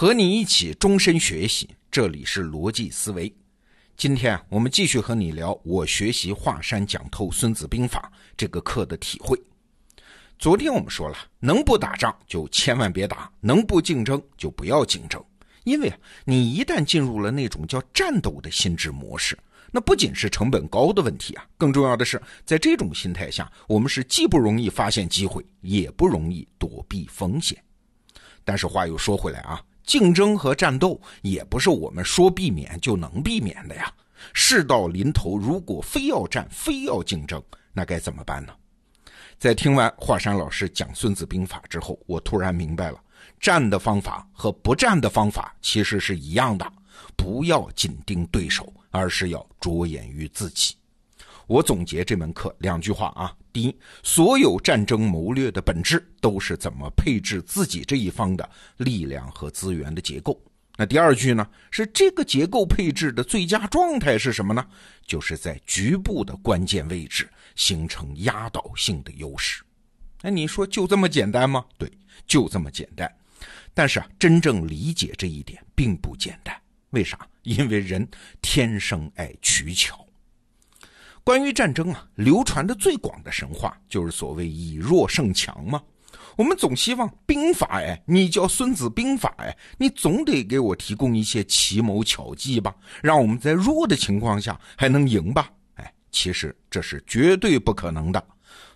和你一起终身学习，这里是逻辑思维。今天啊，我们继续和你聊我学习华山讲透《孙子兵法》这个课的体会。昨天我们说了，能不打仗就千万别打，能不竞争就不要竞争，因为啊，你一旦进入了那种叫战斗的心智模式。那不仅是成本高的问题啊，更重要的是，在这种心态下，我们是既不容易发现机会，也不容易躲避风险。但是话又说回来啊，竞争和战斗也不是我们说避免就能避免的呀。事到临头，如果非要战，非要竞争，那该怎么办呢？在听完华山老师讲《孙子兵法》之后，我突然明白了，战的方法和不战的方法其实是一样的，不要紧盯对手。而是要着眼于自己。我总结这门课两句话啊：第一，所有战争谋略的本质都是怎么配置自己这一方的力量和资源的结构。那第二句呢，是这个结构配置的最佳状态是什么呢？就是在局部的关键位置形成压倒性的优势。那你说就这么简单吗？对，就这么简单。但是啊，真正理解这一点并不简单。为啥？因为人天生爱取巧。关于战争啊，流传的最广的神话就是所谓以弱胜强嘛。我们总希望兵法哎，你叫孙子兵法哎，你总得给我提供一些奇谋巧计吧，让我们在弱的情况下还能赢吧？哎，其实这是绝对不可能的。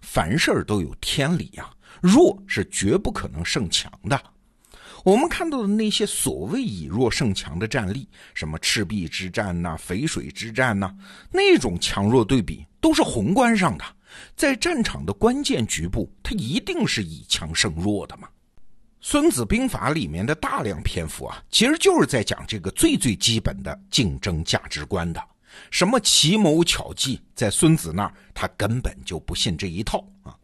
凡事都有天理呀，弱是绝不可能胜强的。我们看到的那些所谓以弱胜强的战例，什么赤壁之战呐、淝水之战呐，那种强弱对比都是宏观上的，在战场的关键局部，它一定是以强胜弱的嘛。《孙子兵法》里面的大量篇幅啊，其实就是在讲这个最最基本的竞争价值观的。什么奇谋巧计，在孙子那儿，他根本就不信这一套啊。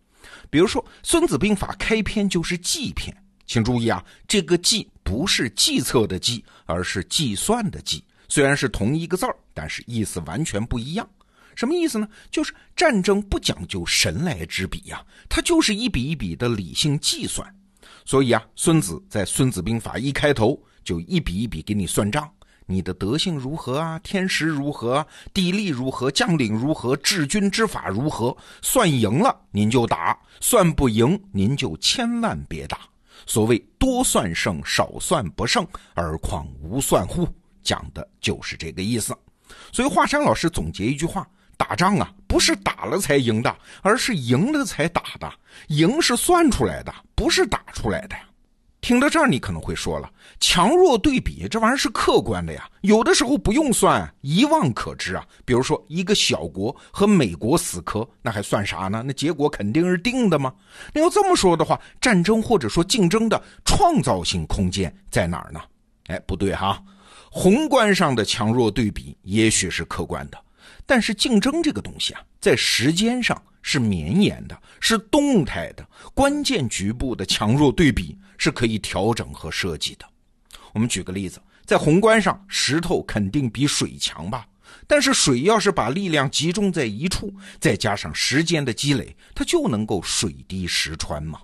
比如说，《孙子兵法》开篇就是计篇。请注意啊，这个计不是计策的计，而是计算的计。虽然是同一个字儿，但是意思完全不一样。什么意思呢？就是战争不讲究神来之笔呀，它就是一笔一笔的理性计算。所以啊，孙子在《孙子兵法》一开头就一笔一笔给你算账：你的德性如何啊？天时如何？地利如何？将领如何？治军之法如何？算赢了您就打，算不赢您就千万别打。所谓多算胜，少算不胜，而况无算乎？讲的就是这个意思。所以华山老师总结一句话：打仗啊，不是打了才赢的，而是赢了才打的。赢是算出来的，不是打出来的。听到这儿，你可能会说了：强弱对比这玩意儿是客观的呀，有的时候不用算，一望可知啊。比如说一个小国和美国死磕，那还算啥呢？那结果肯定是定的吗？那要这么说的话，战争或者说竞争的创造性空间在哪儿呢？哎，不对哈，宏观上的强弱对比也许是客观的，但是竞争这个东西啊，在时间上是绵延的，是动态的，关键局部的强弱对比。是可以调整和设计的。我们举个例子，在宏观上，石头肯定比水强吧？但是水要是把力量集中在一处，再加上时间的积累，它就能够水滴石穿吗？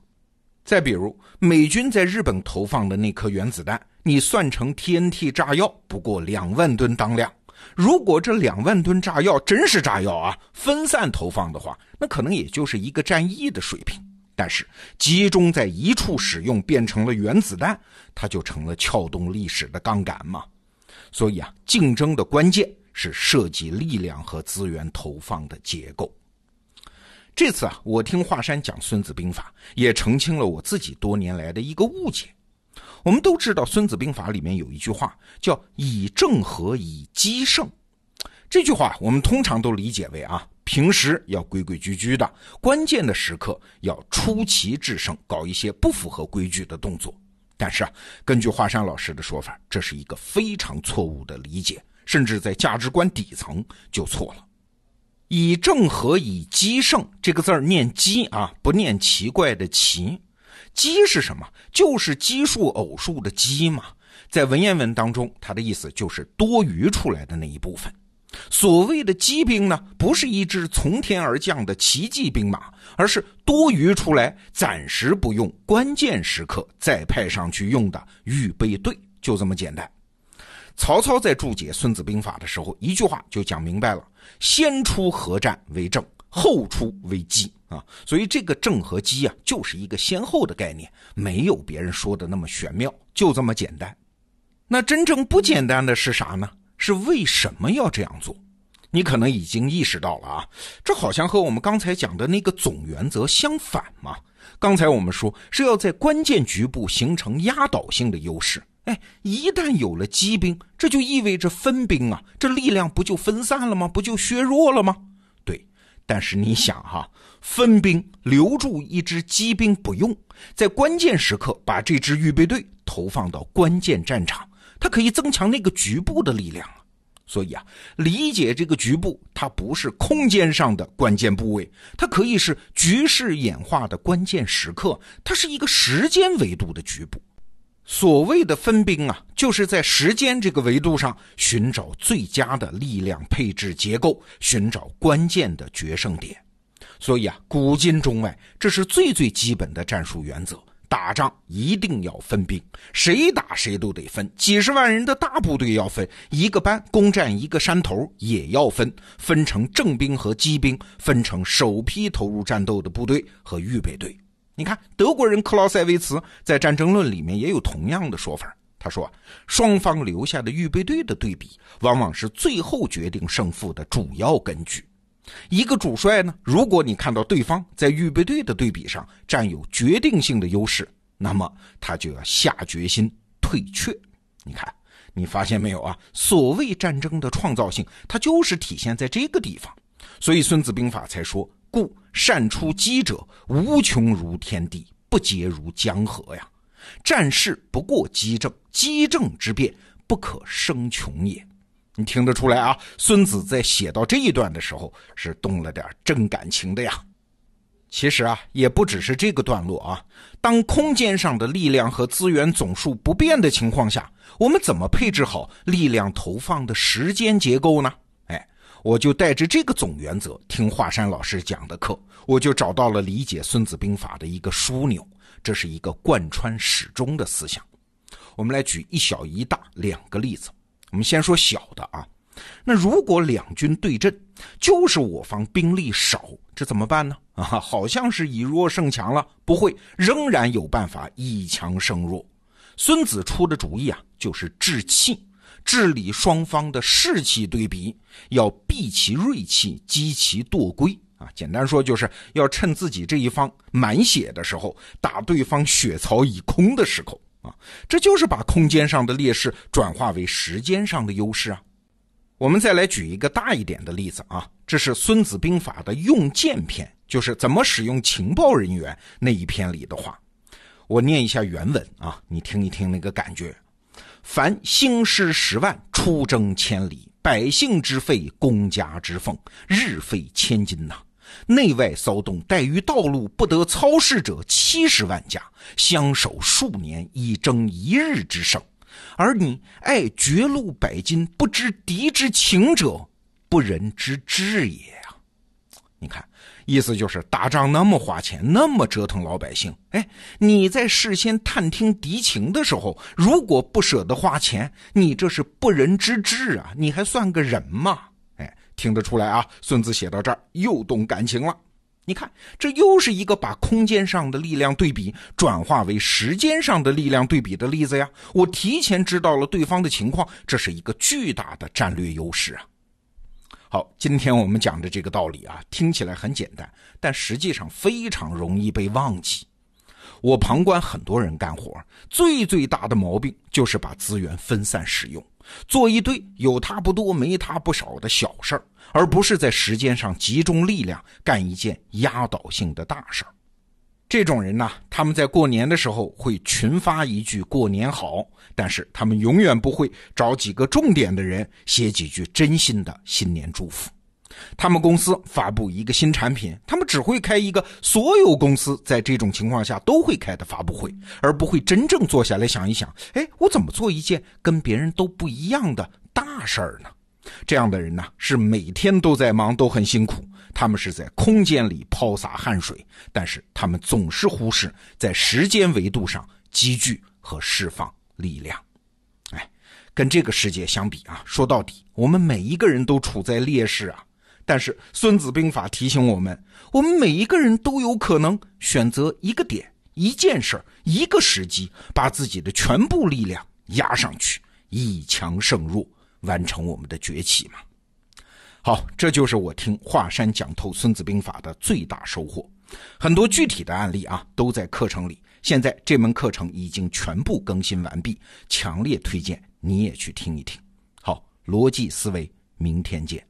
再比如，美军在日本投放的那颗原子弹，你算成 TNT 炸药，不过两万吨当量。如果这两万吨炸药真是炸药啊，分散投放的话，那可能也就是一个战役的水平。但是集中在一处使用，变成了原子弹，它就成了撬动历史的杠杆嘛。所以啊，竞争的关键是涉及力量和资源投放的结构。这次啊，我听华山讲《孙子兵法》，也澄清了我自己多年来的一个误解。我们都知道，《孙子兵法》里面有一句话叫“以正合，以奇胜”。这句话我们通常都理解为啊。平时要规规矩矩的，关键的时刻要出奇制胜，搞一些不符合规矩的动作。但是啊，根据华山老师的说法，这是一个非常错误的理解，甚至在价值观底层就错了。以正合，以奇胜，这个字儿念奇啊，不念奇怪的奇。奇是什么？就是奇数偶数的奇嘛。在文言文当中，它的意思就是多余出来的那一部分。所谓的奇兵呢，不是一支从天而降的奇迹兵马，而是多余出来、暂时不用、关键时刻再派上去用的预备队，就这么简单。曹操在注解《孙子兵法》的时候，一句话就讲明白了：先出合战为正，后出为击啊。所以这个正和击啊，就是一个先后的概念，没有别人说的那么玄妙，就这么简单。那真正不简单的是啥呢？是为什么要这样做？你可能已经意识到了啊，这好像和我们刚才讲的那个总原则相反嘛。刚才我们说是要在关键局部形成压倒性的优势，哎，一旦有了机兵，这就意味着分兵啊，这力量不就分散了吗？不就削弱了吗？但是你想哈，分兵留住一支机兵不用，在关键时刻把这支预备队投放到关键战场，它可以增强那个局部的力量啊。所以啊，理解这个局部，它不是空间上的关键部位，它可以是局势演化的关键时刻，它是一个时间维度的局部。所谓的分兵啊，就是在时间这个维度上寻找最佳的力量配置结构，寻找关键的决胜点。所以啊，古今中外，这是最最基本的战术原则。打仗一定要分兵，谁打谁都得分。几十万人的大部队要分，一个班攻占一个山头也要分，分成正兵和机兵，分成首批投入战斗的部队和预备队。你看，德国人克劳塞维茨在《战争论》里面也有同样的说法。他说，双方留下的预备队的对比，往往是最后决定胜负的主要根据。一个主帅呢，如果你看到对方在预备队的对比上占有决定性的优势，那么他就要下决心退却。你看，你发现没有啊？所谓战争的创造性，它就是体现在这个地方。所以《孙子兵法》才说：“故善出击者，无穷如天地，不竭如江河呀。战事不过机政，机政之变，不可生穷也。”你听得出来啊？孙子在写到这一段的时候是动了点真感情的呀。其实啊，也不只是这个段落啊。当空间上的力量和资源总数不变的情况下，我们怎么配置好力量投放的时间结构呢？我就带着这个总原则听华山老师讲的课，我就找到了理解《孙子兵法》的一个枢纽。这是一个贯穿始终的思想。我们来举一小一大两个例子。我们先说小的啊，那如果两军对阵，就是我方兵力少，这怎么办呢？啊，好像是以弱胜强了，不会，仍然有办法以强胜弱。孙子出的主意啊，就是治气，治理双方的士气对比，要避其锐气，击其惰归啊。简单说，就是要趁自己这一方满血的时候，打对方血槽已空的时候。啊，这就是把空间上的劣势转化为时间上的优势啊！我们再来举一个大一点的例子啊，这是《孙子兵法》的用剑篇，就是怎么使用情报人员那一篇里的话。我念一下原文啊，你听一听那个感觉：凡兴师十万，出征千里，百姓之费，公家之俸，日费千金呐。内外骚动，待于道路不得操事者七十万家，相守数年，以争一日之胜。而你爱绝路百金，不知敌之情者，不仁之至也啊！你看，意思就是打仗那么花钱，那么折腾老百姓。哎，你在事先探听敌情的时候，如果不舍得花钱，你这是不仁之至啊！你还算个人吗？哎听得出来啊，孙子写到这儿又动感情了。你看，这又是一个把空间上的力量对比转化为时间上的力量对比的例子呀。我提前知道了对方的情况，这是一个巨大的战略优势啊。好，今天我们讲的这个道理啊，听起来很简单，但实际上非常容易被忘记。我旁观很多人干活，最最大的毛病就是把资源分散使用。做一堆有他不多没他不少的小事儿，而不是在时间上集中力量干一件压倒性的大事儿。这种人呢，他们在过年的时候会群发一句“过年好”，但是他们永远不会找几个重点的人写几句真心的新年祝福。他们公司发布一个新产品，他们只会开一个所有公司在这种情况下都会开的发布会，而不会真正坐下来想一想：哎，我怎么做一件跟别人都不一样的大事儿呢？这样的人呢，是每天都在忙，都很辛苦。他们是在空间里抛洒汗水，但是他们总是忽视在时间维度上积聚和释放力量。哎跟这个世界相比啊，说到底，我们每一个人都处在劣势啊。但是《孙子兵法》提醒我们，我们每一个人都有可能选择一个点、一件事、一个时机，把自己的全部力量压上去，以强胜弱，完成我们的崛起嘛。好，这就是我听华山讲透《孙子兵法》的最大收获。很多具体的案例啊，都在课程里。现在这门课程已经全部更新完毕，强烈推荐你也去听一听。好，逻辑思维，明天见。